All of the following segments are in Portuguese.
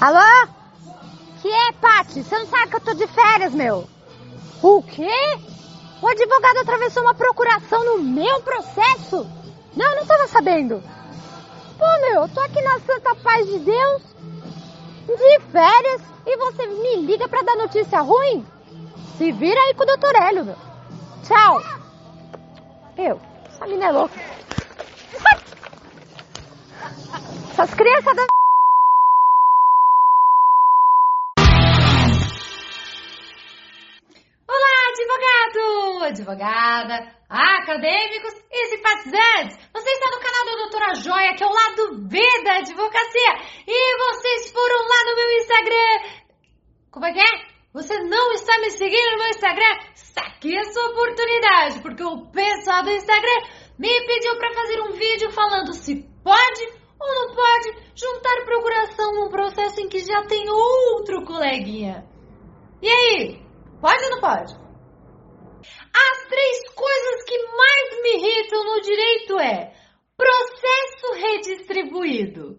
Alô? Que é, Paty? Você não sabe que eu tô de férias, meu? O quê? O advogado atravessou uma procuração no meu processo? Não, eu não tava sabendo. Pô, meu, eu tô aqui na santa paz de Deus, de férias, e você me liga pra dar notícia ruim? Se vira aí com o doutor Hélio, meu. Tchau. Eu, essa menina é louca. Essas crianças da... advogada, acadêmicos e simpatizantes. Você está no canal da Doutora Joia, que é o lado B da advocacia. E vocês foram lá no meu Instagram. Como é que é? Você não está me seguindo no meu Instagram? Saque a sua oportunidade, porque o pessoal do Instagram me pediu para fazer um vídeo falando se pode ou não pode juntar procuração num processo em que já tem outro coleguinha. E aí? Pode ou não pode? As três coisas que mais me irritam no direito é processo redistribuído.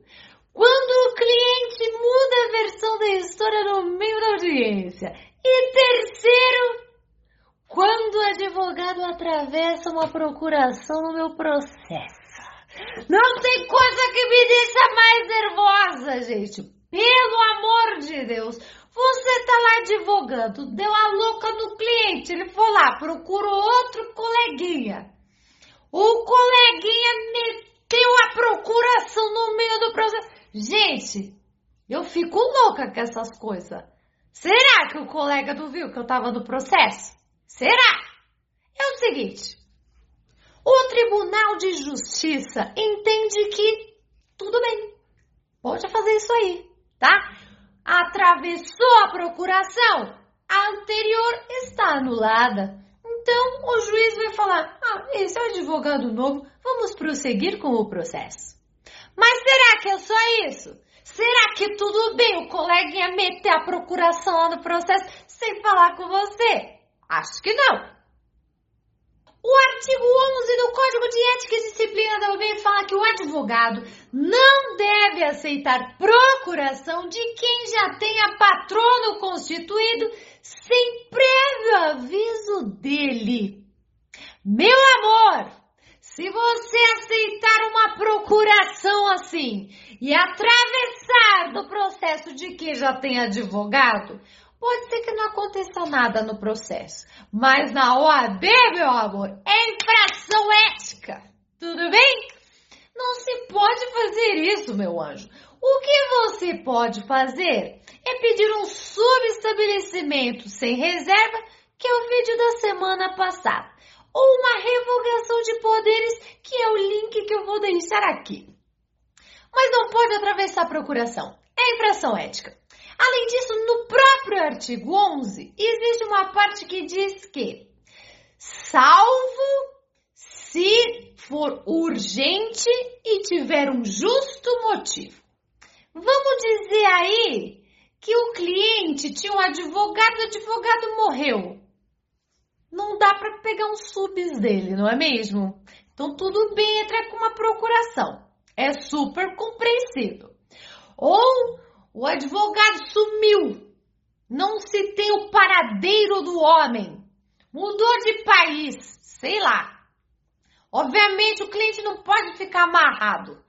Quando o cliente muda a versão da história no meio da audiência. E terceiro, quando o advogado atravessa uma procuração no meu processo. Não tem coisa que me deixa mais nervosa, gente. Pelo amor de Deus. Você tá lá advogando, deu a louca no cliente, ele foi lá, procurou outro coleguinha. O coleguinha meteu a procuração no meio do processo. Gente, eu fico louca com essas coisas. Será que o colega não viu que eu tava no processo? Será? É o seguinte, o Tribunal de Justiça entende que tudo bem, pode fazer isso aí, tá? Atravessou a procuração, a anterior está anulada. Então o juiz vai falar: ah, esse é o advogado novo, vamos prosseguir com o processo. Mas será que é só isso? Será que tudo bem o coleguinha meter a procuração lá no processo sem falar com você? Acho que não. O artigo 11 do Código de Ética e Disciplina da UB fala que o advogado não deve aceitar procuração de quem já tenha patrono constituído sem aviso dele. Meu amor, se você aceitar uma procuração assim e atravessar do processo de quem já tem advogado, Pode ser que não aconteça nada no processo, mas na OAB, meu amor, é infração ética. Tudo bem? Não se pode fazer isso, meu anjo. O que você pode fazer é pedir um subestabelecimento sem reserva, que é o vídeo da semana passada, ou uma revogação de poderes, que é o link que eu vou deixar aqui. Mas não pode atravessar a procuração. É infração ética. Além disso, no próprio artigo 11, existe uma parte que diz que, salvo se for urgente e tiver um justo motivo. Vamos dizer aí que o cliente tinha um advogado, o advogado morreu. Não dá para pegar uns subs dele, não é mesmo? Então tudo bem entrar com uma procuração. É super compreensível. Ou o advogado sumiu. Não se tem o paradeiro do homem. Mudou de país, sei lá. Obviamente o cliente não pode ficar amarrado.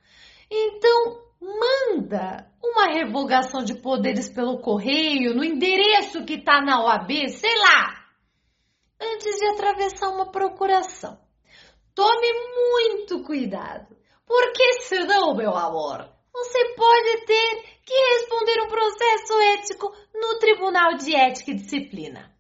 Então, manda uma revogação de poderes pelo correio, no endereço que está na OAB, sei lá, antes de atravessar uma procuração. Tome muito cuidado, porque senão, meu amor, você pode ter que responder um processo ético no Tribunal de Ética e Disciplina.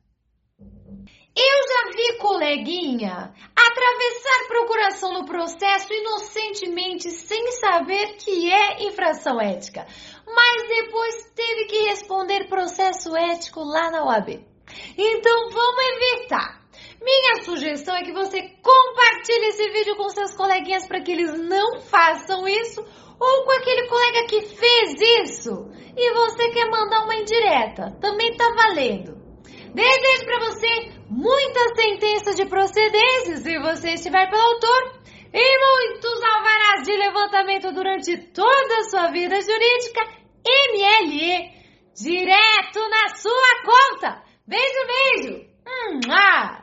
Eu já vi coleguinha atravessar procuração no processo inocentemente sem saber que é infração ética, mas depois teve que responder processo ético lá na OAB. Então vamos evitar. Minha sugestão é que você compartilhe esse vídeo com seus coleguinhas para que eles não façam isso ou com aquele colega que fez isso e você quer mandar uma indireta. Também tá valendo. Desejo para você muita sentença de procedência se você estiver pelo autor. e muitos alvarás de levantamento durante toda a sua vida jurídica, MLE, direto na sua conta! Beijo, beijo! Mua!